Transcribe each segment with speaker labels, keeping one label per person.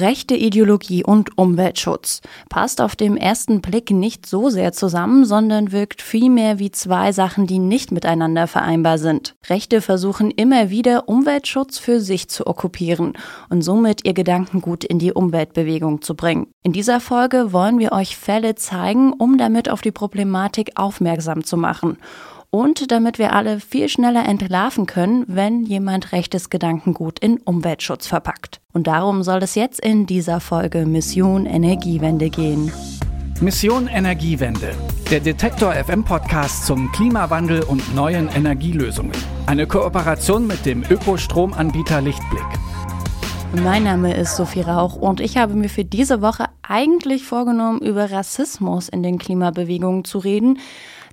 Speaker 1: Rechte Ideologie und Umweltschutz passt auf dem ersten Blick nicht so sehr zusammen, sondern wirkt vielmehr wie zwei Sachen, die nicht miteinander vereinbar sind. Rechte versuchen immer wieder, Umweltschutz für sich zu okkupieren und somit ihr Gedankengut in die Umweltbewegung zu bringen. In dieser Folge wollen wir euch Fälle zeigen, um damit auf die Problematik aufmerksam zu machen und damit wir alle viel schneller entlarven können, wenn jemand rechtes Gedankengut in Umweltschutz verpackt. Und darum soll es jetzt in dieser Folge Mission Energiewende gehen.
Speaker 2: Mission Energiewende, der Detektor FM Podcast zum Klimawandel und neuen Energielösungen. Eine Kooperation mit dem Ökostromanbieter Lichtblick.
Speaker 1: Mein Name ist Sophie Rauch und ich habe mir für diese Woche eigentlich vorgenommen, über Rassismus in den Klimabewegungen zu reden.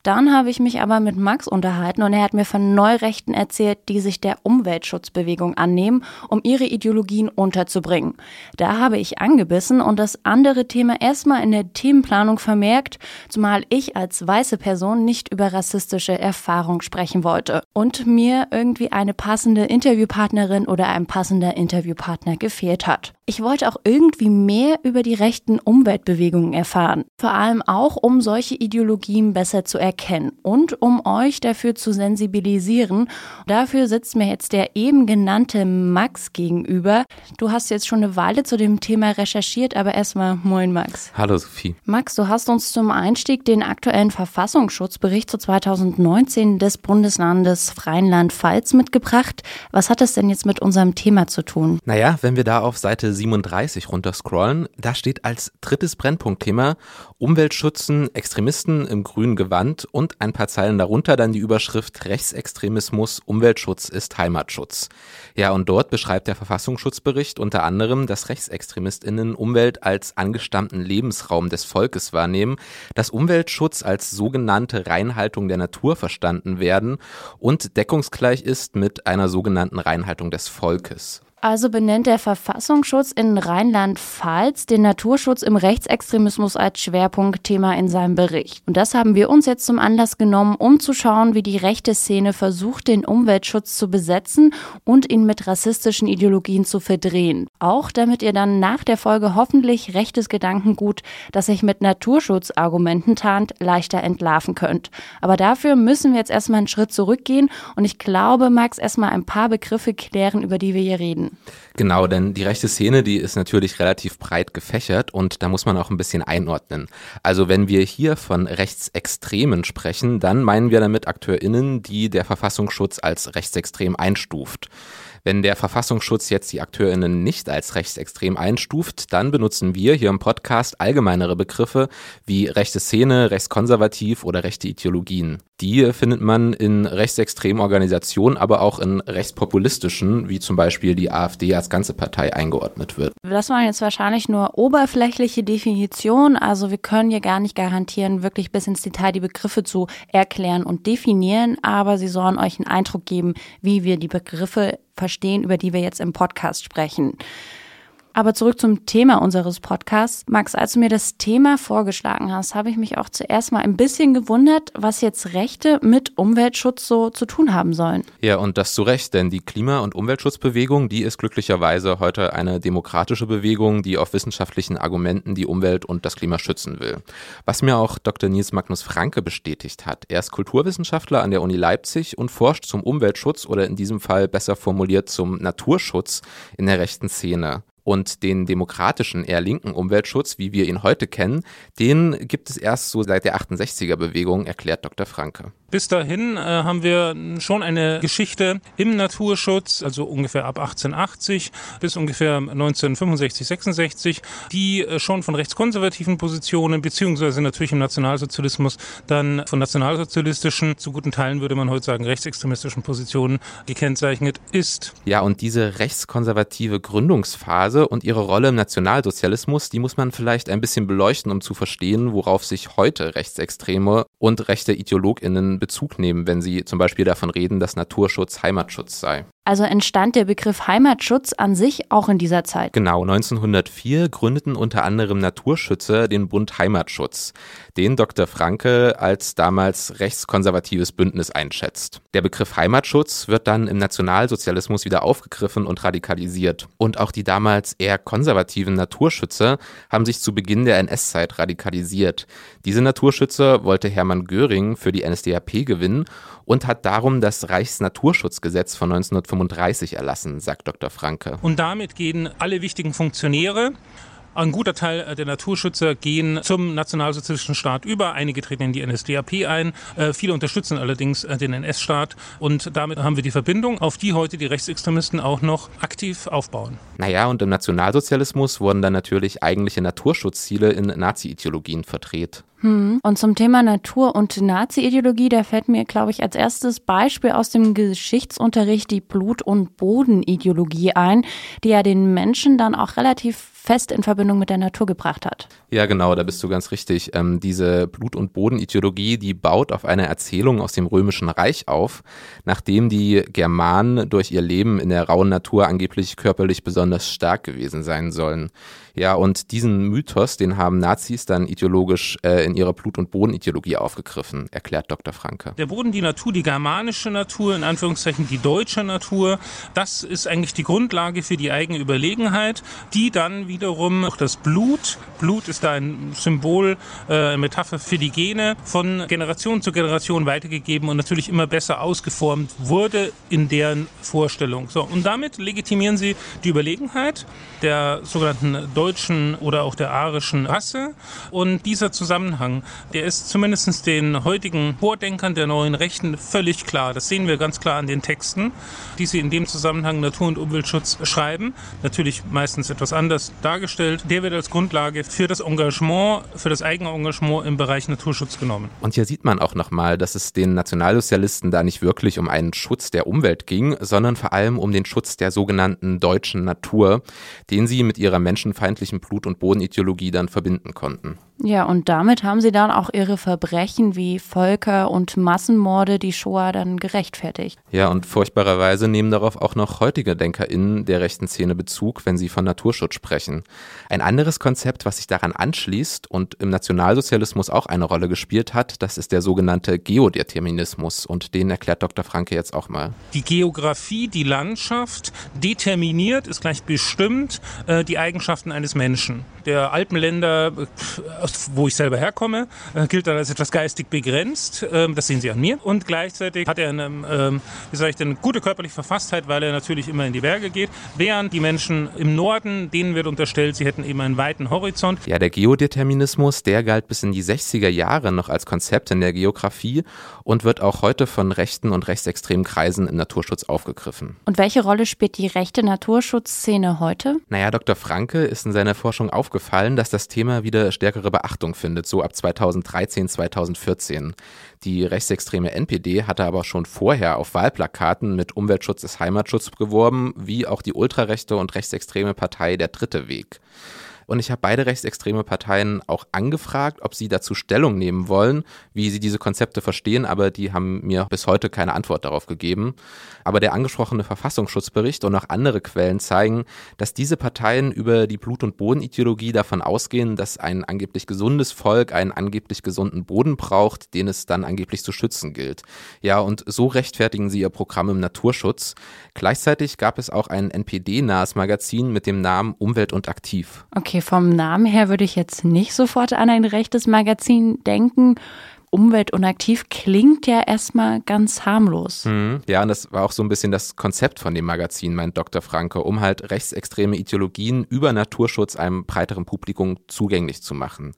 Speaker 1: Dann habe ich mich aber mit Max unterhalten und er hat mir von Neurechten erzählt, die sich der Umweltschutzbewegung annehmen, um ihre Ideologien unterzubringen. Da habe ich angebissen und das andere Thema erstmal in der Themenplanung vermerkt, zumal ich als weiße Person nicht über rassistische Erfahrung sprechen wollte und mir irgendwie eine passende Interviewpartnerin oder ein passender Interviewpartner gefehlt hat. Ich wollte auch irgendwie mehr über die rechten Umweltbewegungen erfahren, vor allem auch, um solche Ideologien besser zu erkennen und um euch dafür zu sensibilisieren. Dafür sitzt mir jetzt der eben genannte Max gegenüber. Du hast jetzt schon eine Weile zu dem Thema recherchiert, aber erstmal moin Max.
Speaker 3: Hallo Sophie.
Speaker 1: Max, du hast uns zum Einstieg den aktuellen Verfassungsschutzbericht zu 2019 des Bundeslandes Rheinland-Pfalz mitgebracht. Was hat das denn jetzt mit unserem Thema zu tun?
Speaker 3: Naja, wenn wir da auf Seite 37 runterscrollen, da steht als drittes Brennpunktthema Umweltschützen, Extremisten im grünen Gewand und ein paar Zeilen darunter dann die Überschrift Rechtsextremismus, Umweltschutz ist Heimatschutz. Ja, und dort beschreibt der Verfassungsschutzbericht unter anderem, dass RechtsextremistInnen Umwelt als angestammten Lebensraum des Volkes wahrnehmen, dass Umweltschutz als sogenannte Reinhaltung der Natur verstanden werden und deckungsgleich ist mit einer sogenannten Reinhaltung des Volkes.
Speaker 1: Also benennt der Verfassungsschutz in Rheinland-Pfalz den Naturschutz im Rechtsextremismus als Schwerpunktthema in seinem Bericht. Und das haben wir uns jetzt zum Anlass genommen, um zu schauen, wie die rechte Szene versucht, den Umweltschutz zu besetzen und ihn mit rassistischen Ideologien zu verdrehen. Auch damit ihr dann nach der Folge hoffentlich rechtes Gedankengut, das sich mit Naturschutzargumenten tarnt, leichter entlarven könnt. Aber dafür müssen wir jetzt erstmal einen Schritt zurückgehen und ich glaube, Max, erstmal ein paar Begriffe klären, über die wir hier reden.
Speaker 3: Genau, denn die rechte Szene, die ist natürlich relativ breit gefächert und da muss man auch ein bisschen einordnen. Also wenn wir hier von Rechtsextremen sprechen, dann meinen wir damit AkteurInnen, die der Verfassungsschutz als rechtsextrem einstuft. Wenn der Verfassungsschutz jetzt die AkteurInnen nicht als rechtsextrem einstuft, dann benutzen wir hier im Podcast allgemeinere Begriffe wie rechte Szene, rechtskonservativ oder rechte Ideologien. Die findet man in rechtsextremen Organisationen, aber auch in rechtspopulistischen, wie zum Beispiel die AfD als ganze Partei eingeordnet wird.
Speaker 1: Das waren jetzt wahrscheinlich nur oberflächliche Definitionen. Also wir können hier gar nicht garantieren, wirklich bis ins Detail die Begriffe zu erklären und definieren, aber sie sollen euch einen Eindruck geben, wie wir die Begriffe verstehen, über die wir jetzt im Podcast sprechen. Aber zurück zum Thema unseres Podcasts. Max, als du mir das Thema vorgeschlagen hast, habe ich mich auch zuerst mal ein bisschen gewundert, was jetzt Rechte mit Umweltschutz so zu tun haben sollen.
Speaker 3: Ja, und das zu Recht, denn die Klima- und Umweltschutzbewegung, die ist glücklicherweise heute eine demokratische Bewegung, die auf wissenschaftlichen Argumenten die Umwelt und das Klima schützen will. Was mir auch Dr. Nils Magnus Franke bestätigt hat. Er ist Kulturwissenschaftler an der Uni Leipzig und forscht zum Umweltschutz oder in diesem Fall besser formuliert zum Naturschutz in der rechten Szene und den demokratischen, eher linken Umweltschutz, wie wir ihn heute kennen, den gibt es erst so seit der 68er Bewegung, erklärt Dr. Franke.
Speaker 4: Bis dahin äh, haben wir schon eine Geschichte im Naturschutz, also ungefähr ab 1880 bis ungefähr 1965, 66, die äh, schon von rechtskonservativen Positionen beziehungsweise natürlich im Nationalsozialismus dann von nationalsozialistischen, zu guten Teilen würde man heute sagen rechtsextremistischen Positionen gekennzeichnet ist.
Speaker 3: Ja, und diese rechtskonservative Gründungsphase und ihre Rolle im Nationalsozialismus, die muss man vielleicht ein bisschen beleuchten, um zu verstehen, worauf sich heute Rechtsextreme und rechte IdeologInnen Bezug nehmen, wenn sie zum Beispiel davon reden, dass Naturschutz Heimatschutz sei.
Speaker 1: Also entstand der Begriff Heimatschutz an sich auch in dieser Zeit.
Speaker 3: Genau, 1904 gründeten unter anderem Naturschützer den Bund Heimatschutz, den Dr. Franke als damals rechtskonservatives Bündnis einschätzt. Der Begriff Heimatschutz wird dann im Nationalsozialismus wieder aufgegriffen und radikalisiert. Und auch die damals eher konservativen Naturschützer haben sich zu Beginn der NS-Zeit radikalisiert. Diese Naturschützer wollte Hermann Göring für die NSDAP gewinnen und hat darum das Reichsnaturschutzgesetz von 1935 erlassen, sagt Dr. Franke.
Speaker 4: Und damit gehen alle wichtigen Funktionäre ein guter Teil der Naturschützer gehen zum nationalsozialistischen Staat über. Einige treten in die NSDAP ein. Äh, viele unterstützen allerdings äh, den NS-Staat. Und damit haben wir die Verbindung, auf die heute die Rechtsextremisten auch noch aktiv aufbauen.
Speaker 3: Naja, und im Nationalsozialismus wurden dann natürlich eigentliche Naturschutzziele in Nazi-Ideologien verdreht.
Speaker 1: Hm. Und zum Thema Natur- und Nazi-Ideologie, da fällt mir, glaube ich, als erstes Beispiel aus dem Geschichtsunterricht die Blut- und Bodenideologie ein, die ja den Menschen dann auch relativ fest in Verbindung mit der Natur gebracht hat.
Speaker 3: Ja, genau, da bist du ganz richtig. Ähm, diese Blut- und Bodenideologie, die baut auf einer Erzählung aus dem Römischen Reich auf, nachdem die Germanen durch ihr Leben in der rauen Natur angeblich körperlich besonders stark gewesen sein sollen. Ja, und diesen Mythos, den haben Nazis dann ideologisch äh, in ihrer Blut- und Bodenideologie aufgegriffen, erklärt Dr. Franke.
Speaker 4: Der Boden, die Natur, die germanische Natur, in Anführungszeichen die deutsche Natur, das ist eigentlich die Grundlage für die eigene Überlegenheit, die dann wiederum auch das Blut, Blut ist da ein Symbol, äh, Metapher für die Gene, von Generation zu Generation weitergegeben und natürlich immer besser ausgeformt wurde in deren Vorstellung. So, und damit legitimieren sie die Überlegenheit der sogenannten deutschen deutschen oder auch der arischen Rasse. Und dieser Zusammenhang, der ist zumindest den heutigen Vordenkern der neuen Rechten völlig klar. Das sehen wir ganz klar an den Texten, die sie in dem Zusammenhang Natur- und Umweltschutz schreiben. Natürlich meistens etwas anders dargestellt. Der wird als Grundlage für das Engagement, für das eigene Engagement im Bereich Naturschutz genommen.
Speaker 3: Und hier sieht man auch nochmal, dass es den Nationalsozialisten da nicht wirklich um einen Schutz der Umwelt ging, sondern vor allem um den Schutz der sogenannten deutschen Natur, den sie mit ihrer menschenfeindlichen feindlichen Blut- und Bodenideologie dann verbinden konnten.
Speaker 1: Ja, und damit haben sie dann auch ihre Verbrechen wie Völker- und Massenmorde, die Shoah, dann gerechtfertigt.
Speaker 3: Ja, und furchtbarerweise nehmen darauf auch noch heutige DenkerInnen der rechten Szene Bezug, wenn sie von Naturschutz sprechen. Ein anderes Konzept, was sich daran anschließt und im Nationalsozialismus auch eine Rolle gespielt hat, das ist der sogenannte Geodeterminismus. Und den erklärt Dr. Franke jetzt auch mal.
Speaker 4: Die Geografie, die Landschaft determiniert, ist gleich bestimmt äh, die Eigenschaften eines Menschen. Der Alpenländer, wo ich selber herkomme, äh, gilt dann als etwas geistig begrenzt. Ähm, das sehen Sie an mir. Und gleichzeitig hat er eine, ähm, wie sage ich denn, gute körperliche Verfasstheit, weil er natürlich immer in die Berge geht. Während die Menschen im Norden, denen wird unterstellt, sie hätten eben einen weiten Horizont.
Speaker 3: Ja, der Geodeterminismus, der galt bis in die 60er Jahre noch als Konzept in der Geografie und wird auch heute von rechten und rechtsextremen Kreisen im Naturschutz aufgegriffen.
Speaker 1: Und welche Rolle spielt die rechte Naturschutzszene heute?
Speaker 3: Naja, Dr. Franke ist in seiner Forschung aufgefallen, dass das Thema wieder stärkere Beachtung findet, so ab 2013, 2014. Die rechtsextreme NPD hatte aber schon vorher auf Wahlplakaten mit Umweltschutz ist Heimatschutz geworben, wie auch die ultrarechte und rechtsextreme Partei Der Dritte Weg. Und ich habe beide rechtsextreme Parteien auch angefragt, ob sie dazu Stellung nehmen wollen, wie sie diese Konzepte verstehen, aber die haben mir bis heute keine Antwort darauf gegeben. Aber der angesprochene Verfassungsschutzbericht und auch andere Quellen zeigen, dass diese Parteien über die Blut- und Bodenideologie davon ausgehen, dass ein angeblich gesundes Volk einen angeblich gesunden Boden braucht, den es dann angeblich zu schützen gilt. Ja, und so rechtfertigen sie ihr Programm im Naturschutz. Gleichzeitig gab es auch ein NPD-nahes Magazin mit dem Namen Umwelt und Aktiv.
Speaker 1: Okay. Okay, vom Namen her würde ich jetzt nicht sofort an ein rechtes Magazin denken. Umwelt und aktiv klingt ja erstmal ganz harmlos.
Speaker 3: Mhm. Ja, und das war auch so ein bisschen das Konzept von dem Magazin, meint Dr. Franke, um halt rechtsextreme Ideologien über Naturschutz einem breiteren Publikum zugänglich zu machen.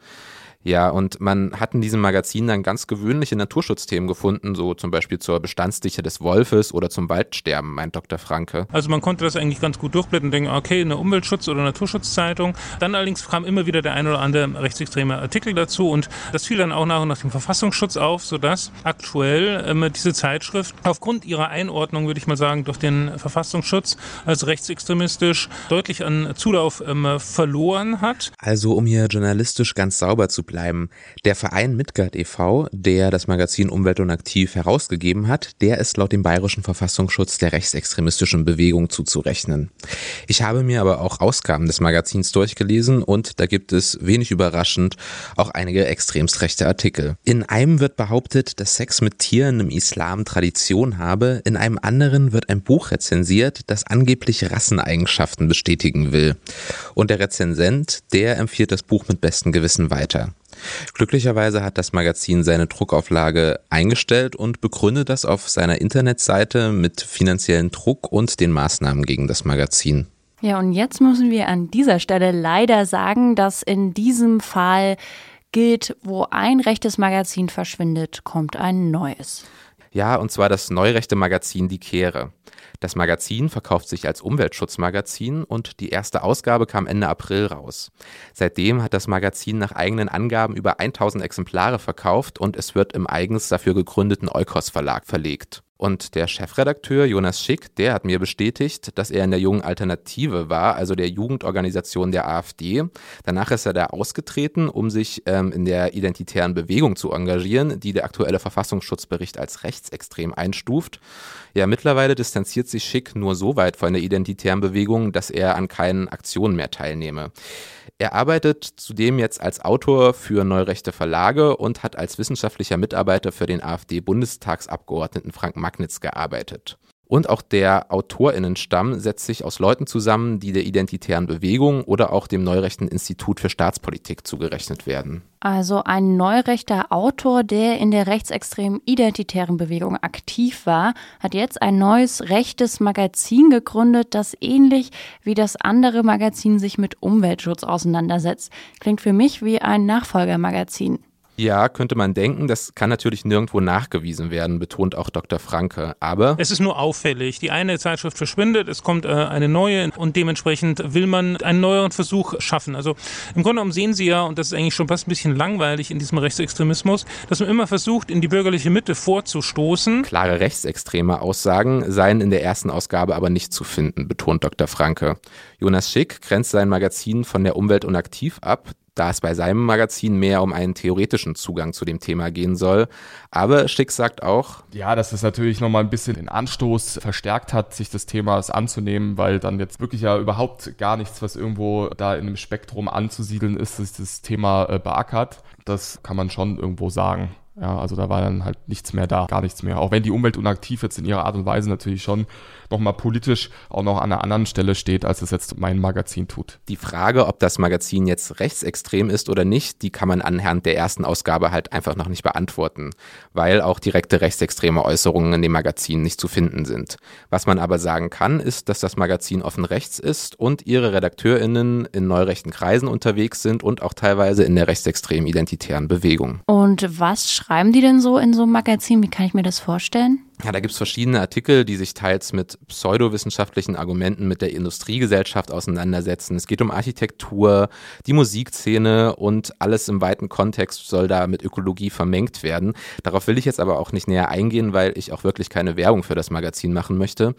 Speaker 3: Ja, und man hat in diesem Magazin dann ganz gewöhnliche Naturschutzthemen gefunden, so zum Beispiel zur Bestandsdichte des Wolfes oder zum Waldsterben, meint Dr. Franke.
Speaker 4: Also man konnte das eigentlich ganz gut durchblättern und denken, okay, eine Umweltschutz- oder Naturschutzzeitung. Dann allerdings kam immer wieder der ein oder andere rechtsextreme Artikel dazu und das fiel dann auch nach und nach dem Verfassungsschutz auf, sodass aktuell ähm, diese Zeitschrift aufgrund ihrer Einordnung, würde ich mal sagen, durch den Verfassungsschutz als rechtsextremistisch deutlich an Zulauf ähm, verloren hat.
Speaker 3: Also um hier journalistisch ganz sauber zu bleiben, bleiben. Der Verein Midgard e.V., der das Magazin Umwelt und Aktiv herausgegeben hat, der ist laut dem bayerischen Verfassungsschutz der rechtsextremistischen Bewegung zuzurechnen. Ich habe mir aber auch Ausgaben des Magazins durchgelesen und da gibt es wenig überraschend auch einige extremst rechte Artikel. In einem wird behauptet, dass Sex mit Tieren im Islam Tradition habe, in einem anderen wird ein Buch rezensiert, das angeblich Rasseneigenschaften bestätigen will. Und der Rezensent, der empfiehlt das Buch mit bestem Gewissen weiter. Glücklicherweise hat das Magazin seine Druckauflage eingestellt und begründet das auf seiner Internetseite mit finanziellen Druck und den Maßnahmen gegen das Magazin.
Speaker 1: Ja, und jetzt müssen wir an dieser Stelle leider sagen, dass in diesem Fall gilt, wo ein rechtes Magazin verschwindet, kommt ein neues.
Speaker 3: Ja, und zwar das neurechte Magazin Die Kehre. Das Magazin verkauft sich als Umweltschutzmagazin und die erste Ausgabe kam Ende April raus. Seitdem hat das Magazin nach eigenen Angaben über 1000 Exemplare verkauft und es wird im eigens dafür gegründeten Eukos Verlag verlegt. Und der Chefredakteur Jonas Schick, der hat mir bestätigt, dass er in der jungen Alternative war, also der Jugendorganisation der AfD. Danach ist er da ausgetreten, um sich ähm, in der identitären Bewegung zu engagieren, die der aktuelle Verfassungsschutzbericht als rechtsextrem einstuft. Ja, mittlerweile distanziert sich Schick nur so weit von der identitären Bewegung, dass er an keinen Aktionen mehr teilnehme. Er arbeitet zudem jetzt als Autor für neurechte Verlage und hat als wissenschaftlicher Mitarbeiter für den AfD-Bundestagsabgeordneten Frank Magnitz gearbeitet. Und auch der AutorInnenstamm setzt sich aus Leuten zusammen, die der identitären Bewegung oder auch dem Neurechten Institut für Staatspolitik zugerechnet werden.
Speaker 1: Also ein neurechter Autor, der in der rechtsextremen identitären Bewegung aktiv war, hat jetzt ein neues rechtes Magazin gegründet, das ähnlich wie das andere Magazin sich mit Umweltschutz auseinandersetzt. Klingt für mich wie ein Nachfolgermagazin.
Speaker 3: Ja, könnte man denken, das kann natürlich nirgendwo nachgewiesen werden, betont auch Dr. Franke. Aber
Speaker 4: es ist nur auffällig. Die eine Zeitschrift verschwindet, es kommt äh, eine neue und dementsprechend will man einen neueren Versuch schaffen. Also im Grunde genommen sehen Sie ja, und das ist eigentlich schon fast ein bisschen langweilig in diesem Rechtsextremismus, dass man immer versucht, in die bürgerliche Mitte vorzustoßen.
Speaker 3: Klare rechtsextreme Aussagen seien in der ersten Ausgabe aber nicht zu finden, betont Dr. Franke. Jonas Schick grenzt sein Magazin von der Umwelt und aktiv ab da es bei seinem Magazin mehr um einen theoretischen Zugang zu dem Thema gehen soll. Aber Schick sagt auch,
Speaker 5: ja, dass es natürlich nochmal ein bisschen den Anstoß verstärkt hat, sich des Themas anzunehmen, weil dann jetzt wirklich ja überhaupt gar nichts, was irgendwo da in dem Spektrum anzusiedeln ist, sich das Thema äh, beackert. Das kann man schon irgendwo sagen. Ja, also da war dann halt nichts mehr da, gar nichts mehr. Auch wenn die Umwelt unaktiv jetzt in ihrer Art und Weise natürlich schon nochmal politisch auch noch an einer anderen Stelle steht, als es jetzt mein Magazin tut.
Speaker 3: Die Frage, ob das Magazin jetzt rechtsextrem ist oder nicht, die kann man anhand der ersten Ausgabe halt einfach noch nicht beantworten, weil auch direkte rechtsextreme Äußerungen in dem Magazin nicht zu finden sind. Was man aber sagen kann, ist, dass das Magazin offen rechts ist und ihre RedakteurInnen in neurechten Kreisen unterwegs sind und auch teilweise in der rechtsextremen identitären Bewegung.
Speaker 1: Und was schreiben die denn so in so einem Magazin? Wie kann ich mir das vorstellen?
Speaker 3: Ja, da gibt's verschiedene Artikel, die sich teils mit pseudowissenschaftlichen Argumenten mit der Industriegesellschaft auseinandersetzen. Es geht um Architektur, die Musikszene und alles im weiten Kontext soll da mit Ökologie vermengt werden. Darauf will ich jetzt aber auch nicht näher eingehen, weil ich auch wirklich keine Werbung für das Magazin machen möchte.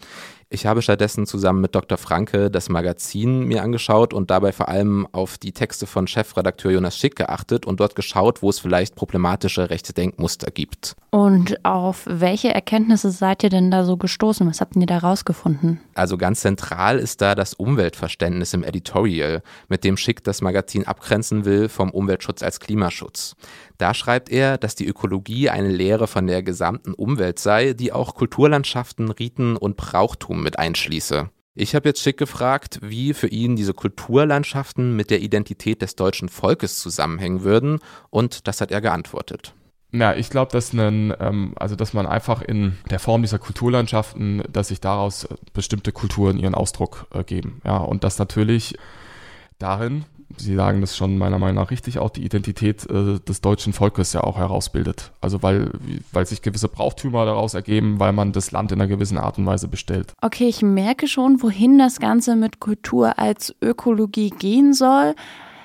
Speaker 3: Ich habe stattdessen zusammen mit Dr. Franke das Magazin mir angeschaut und dabei vor allem auf die Texte von Chefredakteur Jonas Schick geachtet und dort geschaut, wo es vielleicht problematische rechte Denkmuster gibt.
Speaker 1: Und auf welche Erkenntnisse seid ihr denn da so gestoßen? Was habt ihr da rausgefunden?
Speaker 3: Also ganz zentral ist da das Umweltverständnis im Editorial, mit dem Schick das Magazin abgrenzen will vom Umweltschutz als Klimaschutz. Da schreibt er, dass die Ökologie eine Lehre von der gesamten Umwelt sei, die auch Kulturlandschaften, Riten und Brauchtum mit einschließe. Ich habe jetzt Schick gefragt, wie für ihn diese Kulturlandschaften mit der Identität des deutschen Volkes zusammenhängen würden, und das hat er geantwortet.
Speaker 5: Ja, ich glaube, dass ähm, also dass man einfach in der Form dieser Kulturlandschaften, dass sich daraus bestimmte Kulturen ihren Ausdruck äh, geben. Ja, und dass natürlich darin Sie sagen das schon meiner Meinung nach richtig, auch die Identität äh, des deutschen Volkes ja auch herausbildet. Also weil, weil sich gewisse Brauchtümer daraus ergeben, weil man das Land in einer gewissen Art und Weise bestellt.
Speaker 1: Okay, ich merke schon, wohin das Ganze mit Kultur als Ökologie gehen soll.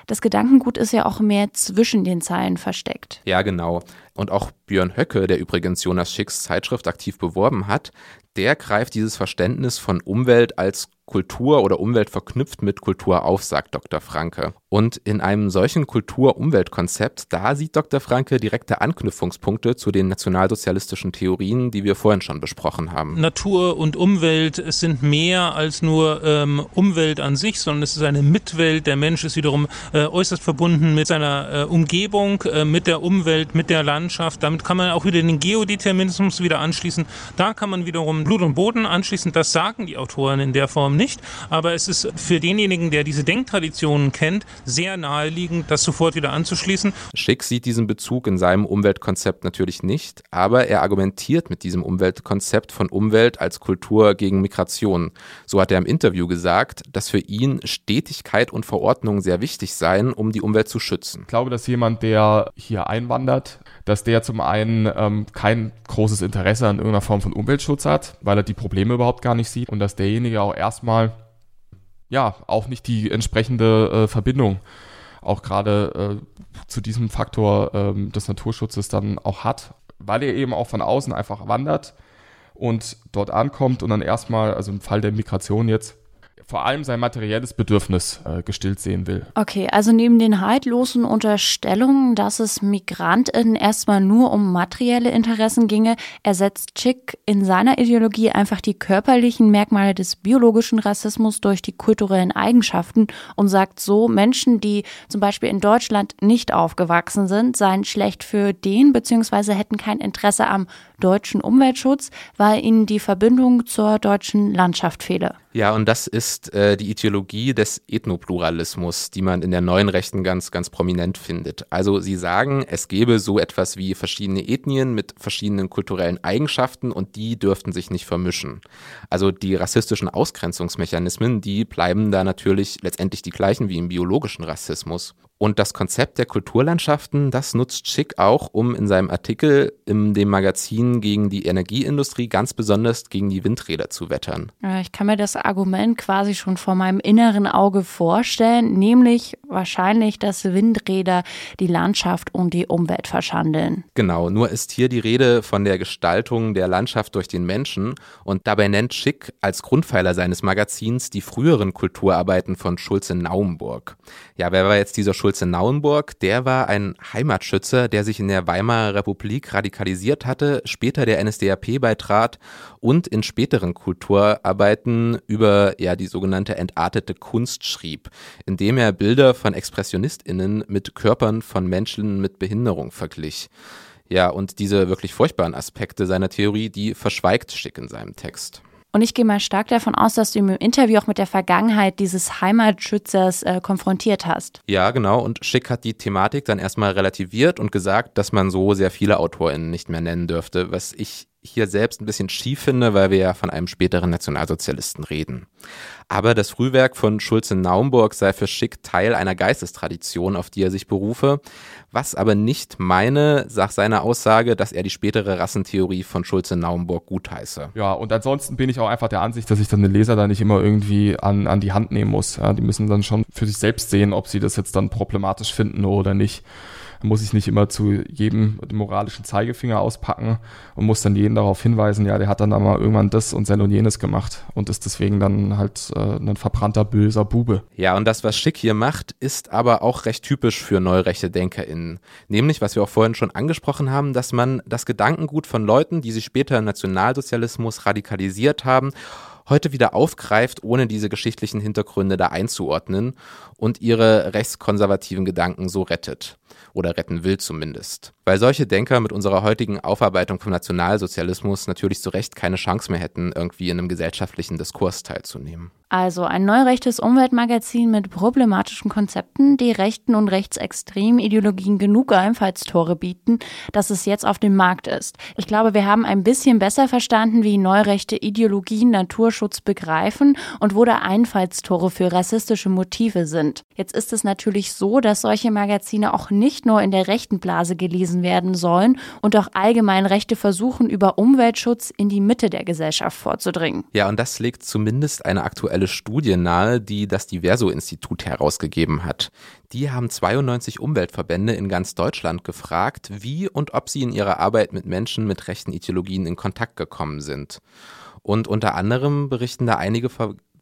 Speaker 1: Das Gedankengut ist ja auch mehr zwischen den Zeilen versteckt.
Speaker 3: Ja, genau. Und auch Björn Höcke, der übrigens Jonas Schicks Zeitschrift aktiv beworben hat, der greift dieses Verständnis von Umwelt als Kultur oder Umwelt verknüpft mit Kultur auf, sagt Dr. Franke. Und in einem solchen Kultur-Umwelt-Konzept, da sieht Dr. Franke direkte Anknüpfungspunkte zu den nationalsozialistischen Theorien, die wir vorhin schon besprochen haben.
Speaker 4: Natur und Umwelt es sind mehr als nur ähm, Umwelt an sich, sondern es ist eine Mitwelt. Der Mensch ist wiederum äh, äußerst verbunden mit seiner äh, Umgebung, äh, mit der Umwelt, mit der Landschaft. Damit kann man auch wieder den Geodeterminismus wieder anschließen. Da kann man wiederum Blut und Boden anschließen. Das sagen die Autoren in der Form nicht. Aber es ist für denjenigen, der diese Denktraditionen kennt, sehr naheliegend, das sofort wieder anzuschließen.
Speaker 3: Schick sieht diesen Bezug in seinem Umweltkonzept natürlich nicht, aber er argumentiert mit diesem Umweltkonzept von Umwelt als Kultur gegen Migration. So hat er im Interview gesagt, dass für ihn Stetigkeit und Verordnung sehr wichtig seien, um die Umwelt zu schützen.
Speaker 5: Ich glaube, dass jemand, der hier einwandert, dass der zum einen ähm, kein großes Interesse an irgendeiner Form von Umweltschutz hat, weil er die Probleme überhaupt gar nicht sieht und dass derjenige auch erstmal ja auch nicht die entsprechende äh, Verbindung auch gerade äh, zu diesem Faktor äh, des Naturschutzes dann auch hat, weil er eben auch von außen einfach wandert und dort ankommt und dann erstmal, also im Fall der Migration jetzt, vor allem sein materielles Bedürfnis äh, gestillt sehen will.
Speaker 1: Okay, also neben den haltlosen Unterstellungen, dass es MigrantInnen erstmal nur um materielle Interessen ginge, ersetzt Chick in seiner Ideologie einfach die körperlichen Merkmale des biologischen Rassismus durch die kulturellen Eigenschaften und sagt so, Menschen, die zum Beispiel in Deutschland nicht aufgewachsen sind, seien schlecht für den bzw. hätten kein Interesse am deutschen Umweltschutz, weil ihnen die Verbindung zur deutschen Landschaft fehle.
Speaker 3: Ja, und das ist äh, die Ideologie des Ethnopluralismus, die man in der neuen Rechten ganz, ganz prominent findet. Also sie sagen, es gäbe so etwas wie verschiedene Ethnien mit verschiedenen kulturellen Eigenschaften und die dürften sich nicht vermischen. Also die rassistischen Ausgrenzungsmechanismen, die bleiben da natürlich letztendlich die gleichen wie im biologischen Rassismus. Und das Konzept der Kulturlandschaften, das nutzt Schick auch, um in seinem Artikel in dem Magazin gegen die Energieindustrie ganz besonders gegen die Windräder zu wettern.
Speaker 1: Ich kann mir das Argument quasi schon vor meinem inneren Auge vorstellen, nämlich wahrscheinlich, dass Windräder die Landschaft und die Umwelt verschandeln.
Speaker 3: Genau, nur ist hier die Rede von der Gestaltung der Landschaft durch den Menschen und dabei nennt Schick als Grundpfeiler seines Magazins die früheren Kulturarbeiten von Schulze-Naumburg. Ja, wer war jetzt dieser Schulze-Nauenburg? Der war ein Heimatschützer, der sich in der Weimarer Republik radikalisiert hatte, später der NSDAP beitrat und in späteren Kulturarbeiten über ja die sogenannte entartete Kunst schrieb, indem er Bilder von ExpressionistInnen mit Körpern von Menschen mit Behinderung verglich. Ja, und diese wirklich furchtbaren Aspekte seiner Theorie, die verschweigt Schick in seinem Text.
Speaker 1: Und ich gehe mal stark davon aus, dass du im Interview auch mit der Vergangenheit dieses Heimatschützers äh, konfrontiert hast.
Speaker 3: Ja, genau. Und Schick hat die Thematik dann erstmal relativiert und gesagt, dass man so sehr viele AutorInnen nicht mehr nennen dürfte, was ich hier selbst ein bisschen schief finde, weil wir ja von einem späteren Nationalsozialisten reden. Aber das Frühwerk von Schulze-Naumburg sei für Schick Teil einer Geistestradition, auf die er sich berufe, was aber nicht meine, sagt seine Aussage, dass er die spätere Rassentheorie von Schulze-Naumburg gutheiße.
Speaker 5: Ja, und ansonsten bin ich auch einfach der Ansicht, dass ich dann den Leser da nicht immer irgendwie an, an die Hand nehmen muss. Ja, die müssen dann schon für sich selbst sehen, ob sie das jetzt dann problematisch finden oder nicht muss ich nicht immer zu jedem moralischen Zeigefinger auspacken und muss dann jeden darauf hinweisen, ja, der hat dann aber irgendwann das und sein und jenes gemacht und ist deswegen dann halt äh, ein verbrannter, böser Bube.
Speaker 3: Ja, und das, was Schick hier macht, ist aber auch recht typisch für neurechte DenkerInnen. Nämlich, was wir auch vorhin schon angesprochen haben, dass man das Gedankengut von Leuten, die sich später im Nationalsozialismus radikalisiert haben, heute wieder aufgreift, ohne diese geschichtlichen Hintergründe da einzuordnen und ihre rechtskonservativen Gedanken so rettet oder retten will zumindest. Weil solche Denker mit unserer heutigen Aufarbeitung vom Nationalsozialismus natürlich zu Recht keine Chance mehr hätten, irgendwie in einem gesellschaftlichen Diskurs teilzunehmen.
Speaker 1: Also ein neurechtes Umweltmagazin mit problematischen Konzepten, die rechten und rechtsextremen Ideologien genug Einfallstore bieten, dass es jetzt auf dem Markt ist. Ich glaube, wir haben ein bisschen besser verstanden, wie neurechte Ideologien Naturschutz begreifen und wo da Einfallstore für rassistische Motive sind. Jetzt ist es natürlich so, dass solche Magazine auch nicht nur in der rechten Blase gelesen werden sollen und auch allgemein Rechte versuchen, über Umweltschutz in die Mitte der Gesellschaft vorzudringen.
Speaker 3: Ja, und das legt zumindest eine aktuelle Studie nahe, die das Diverso-Institut herausgegeben hat. Die haben 92 Umweltverbände in ganz Deutschland gefragt, wie und ob sie in ihrer Arbeit mit Menschen mit rechten Ideologien in Kontakt gekommen sind. Und unter anderem berichten da einige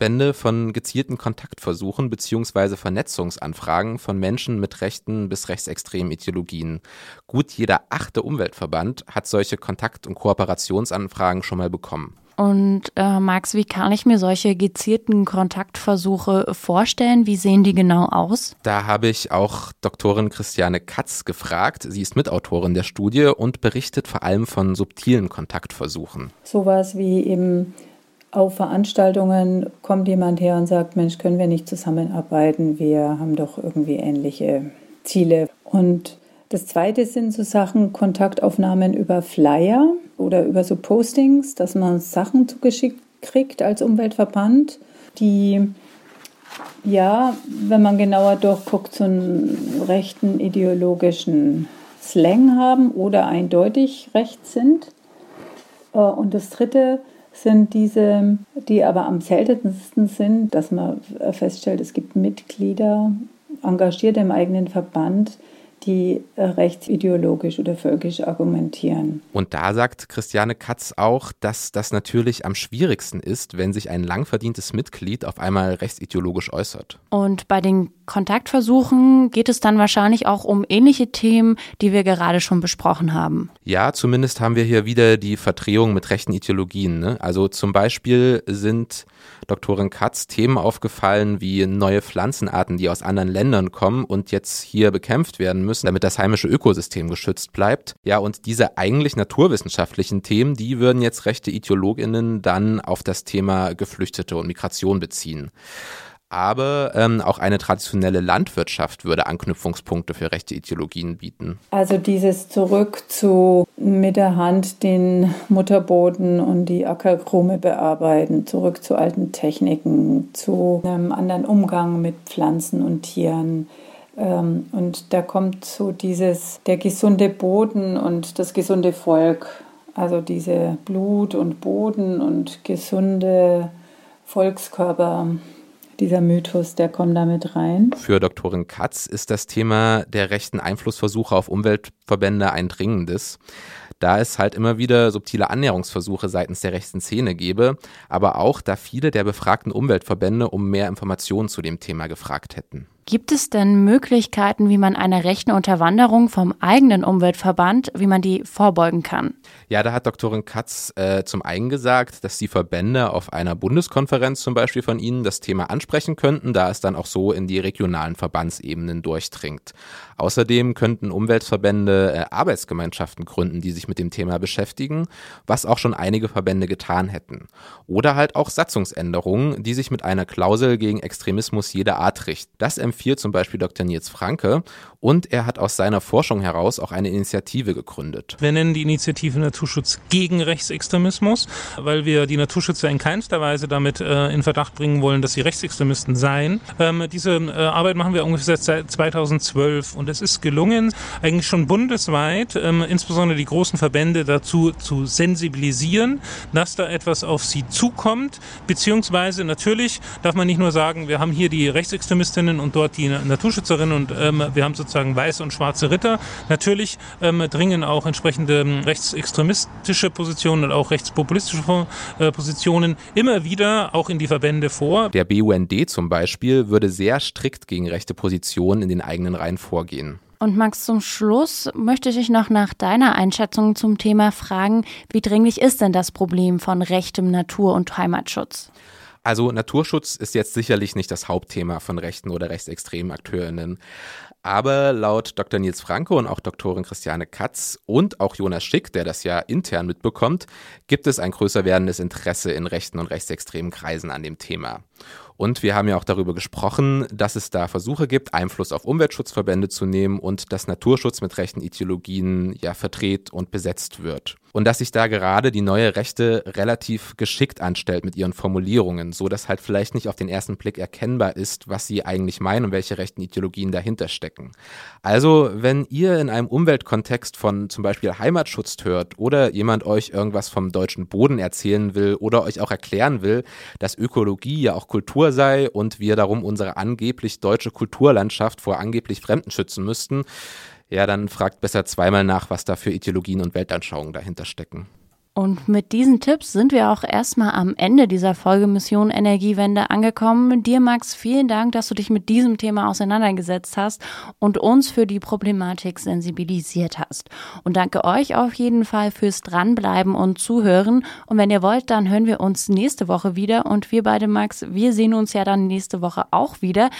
Speaker 3: Verbände von gezielten Kontaktversuchen bzw. Vernetzungsanfragen von Menschen mit rechten bis rechtsextremen Ideologien. Gut jeder achte Umweltverband hat solche Kontakt- und Kooperationsanfragen schon mal bekommen.
Speaker 1: Und äh, Max, wie kann ich mir solche gezielten Kontaktversuche vorstellen? Wie sehen die genau aus?
Speaker 3: Da habe ich auch Doktorin Christiane Katz gefragt. Sie ist Mitautorin der Studie und berichtet vor allem von subtilen Kontaktversuchen.
Speaker 6: Sowas wie eben auf Veranstaltungen kommt jemand her und sagt, Mensch, können wir nicht zusammenarbeiten? Wir haben doch irgendwie ähnliche Ziele. Und das Zweite sind so Sachen, Kontaktaufnahmen über Flyer oder über so Postings, dass man Sachen zugeschickt kriegt als Umweltverband, die ja, wenn man genauer durchguckt, so einen rechten ideologischen Slang haben oder eindeutig rechts sind. Äh, und das Dritte sind diese, die aber am seltensten sind, dass man feststellt, es gibt Mitglieder, engagiert im eigenen Verband, die rechtsideologisch oder völkisch argumentieren.
Speaker 3: Und da sagt Christiane Katz auch, dass das natürlich am schwierigsten ist, wenn sich ein lang verdientes Mitglied auf einmal rechtsideologisch äußert.
Speaker 1: Und bei den Kontaktversuchen geht es dann wahrscheinlich auch um ähnliche Themen, die wir gerade schon besprochen haben.
Speaker 3: Ja, zumindest haben wir hier wieder die Verdrehung mit rechten Ideologien. Ne? Also zum Beispiel sind Doktorin Katz Themen aufgefallen wie neue Pflanzenarten, die aus anderen Ländern kommen und jetzt hier bekämpft werden müssen, damit das heimische Ökosystem geschützt bleibt. Ja, und diese eigentlich naturwissenschaftlichen Themen, die würden jetzt rechte Ideologinnen dann auf das Thema Geflüchtete und Migration beziehen aber ähm, auch eine traditionelle Landwirtschaft würde Anknüpfungspunkte für rechte Ideologien bieten.
Speaker 6: Also dieses Zurück zu mit der Hand den Mutterboden und die Ackerkrume bearbeiten, zurück zu alten Techniken, zu einem anderen Umgang mit Pflanzen und Tieren. Ähm, und da kommt so dieses, der gesunde Boden und das gesunde Volk, also diese Blut und Boden und gesunde Volkskörper dieser Mythos, der kommt damit rein.
Speaker 3: Für Doktorin Katz ist das Thema der rechten Einflussversuche auf Umweltverbände ein dringendes da es halt immer wieder subtile Annäherungsversuche seitens der rechten Szene gäbe, aber auch da viele der befragten Umweltverbände um mehr Informationen zu dem Thema gefragt hätten.
Speaker 1: Gibt es denn Möglichkeiten, wie man einer rechten Unterwanderung vom eigenen Umweltverband, wie man die vorbeugen kann?
Speaker 3: Ja, da hat Doktorin Katz äh, zum einen gesagt, dass die Verbände auf einer Bundeskonferenz zum Beispiel von ihnen das Thema ansprechen könnten, da es dann auch so in die regionalen Verbandsebenen durchdringt. Außerdem könnten Umweltverbände äh, Arbeitsgemeinschaften gründen, die sich mit dem Thema beschäftigen, was auch schon einige Verbände getan hätten. Oder halt auch Satzungsänderungen, die sich mit einer Klausel gegen Extremismus jeder Art richten. Das empfiehlt zum Beispiel Dr. Nils Franke und er hat aus seiner Forschung heraus auch eine Initiative gegründet.
Speaker 4: Wir nennen die Initiative Naturschutz gegen Rechtsextremismus, weil wir die Naturschützer in keinster Weise damit äh, in Verdacht bringen wollen, dass sie Rechtsextremisten seien. Ähm, diese äh, Arbeit machen wir ungefähr seit 2012 und es ist gelungen, eigentlich schon bundesweit, ähm, insbesondere die großen Verbände dazu zu sensibilisieren, dass da etwas auf sie zukommt, beziehungsweise natürlich darf man nicht nur sagen, wir haben hier die Rechtsextremistinnen und dort die Naturschützerinnen und ähm, wir haben sozusagen weiße und schwarze Ritter. Natürlich ähm, dringen auch entsprechende ähm, rechtsextremistische Positionen und auch rechtspopulistische äh, Positionen immer wieder auch in die Verbände vor.
Speaker 3: Der BUND zum Beispiel würde sehr strikt gegen rechte Positionen in den eigenen Reihen vorgehen.
Speaker 1: Und Max, zum Schluss möchte ich dich noch nach deiner Einschätzung zum Thema fragen, wie dringlich ist denn das Problem von rechtem Natur- und Heimatschutz?
Speaker 3: Also Naturschutz ist jetzt sicherlich nicht das Hauptthema von rechten oder rechtsextremen Akteurinnen. Aber laut Dr. Nils Franke und auch Doktorin Christiane Katz und auch Jonas Schick, der das ja intern mitbekommt, gibt es ein größer werdendes Interesse in rechten und rechtsextremen Kreisen an dem Thema. Und wir haben ja auch darüber gesprochen, dass es da Versuche gibt, Einfluss auf Umweltschutzverbände zu nehmen und dass Naturschutz mit rechten Ideologien ja verdreht und besetzt wird. Und dass sich da gerade die neue Rechte relativ geschickt anstellt mit ihren Formulierungen, so dass halt vielleicht nicht auf den ersten Blick erkennbar ist, was sie eigentlich meinen und welche rechten Ideologien dahinter stecken. Also, wenn ihr in einem Umweltkontext von zum Beispiel Heimatschutz hört oder jemand euch irgendwas vom deutschen Boden erzählen will oder euch auch erklären will, dass Ökologie ja auch Kultur sei und wir darum unsere angeblich deutsche Kulturlandschaft vor angeblich Fremden schützen müssten, ja, dann fragt besser zweimal nach, was da für Ideologien und Weltanschauungen dahinter stecken.
Speaker 1: Und mit diesen Tipps sind wir auch erstmal am Ende dieser Folge Mission Energiewende angekommen. Dir, Max, vielen Dank, dass du dich mit diesem Thema auseinandergesetzt hast und uns für die Problematik sensibilisiert hast. Und danke euch auf jeden Fall fürs Dranbleiben und Zuhören. Und wenn ihr wollt, dann hören wir uns nächste Woche wieder. Und wir beide, Max, wir sehen uns ja dann nächste Woche auch wieder.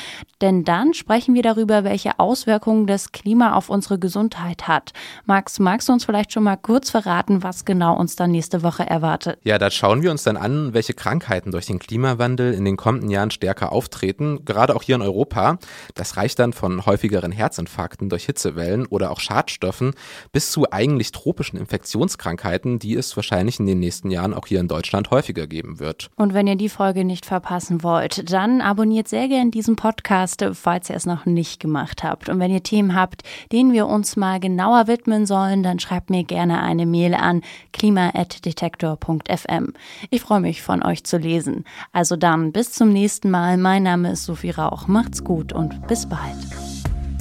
Speaker 1: Denn dann sprechen wir darüber, welche Auswirkungen das Klima auf unsere Gesundheit hat. Max, magst du uns vielleicht schon mal kurz verraten, was genau uns da dann nächste Woche erwartet.
Speaker 3: Ja, da schauen wir uns dann an, welche Krankheiten durch den Klimawandel in den kommenden Jahren stärker auftreten, gerade auch hier in Europa. Das reicht dann von häufigeren Herzinfarkten durch Hitzewellen oder auch Schadstoffen bis zu eigentlich tropischen Infektionskrankheiten, die es wahrscheinlich in den nächsten Jahren auch hier in Deutschland häufiger geben wird.
Speaker 1: Und wenn ihr die Folge nicht verpassen wollt, dann abonniert sehr gerne diesen Podcast, falls ihr es noch nicht gemacht habt. Und wenn ihr Themen habt, denen wir uns mal genauer widmen sollen, dann schreibt mir gerne eine Mail an klima detektor.fm. Ich freue mich, von euch zu lesen. Also dann, bis zum nächsten Mal. Mein Name ist Sophie Rauch. Macht's gut und bis bald.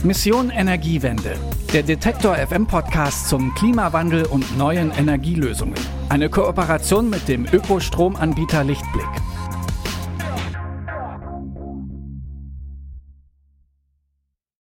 Speaker 2: Mission Energiewende. Der Detektor FM Podcast zum Klimawandel und neuen Energielösungen. Eine Kooperation mit dem Ökostromanbieter Lichtblick.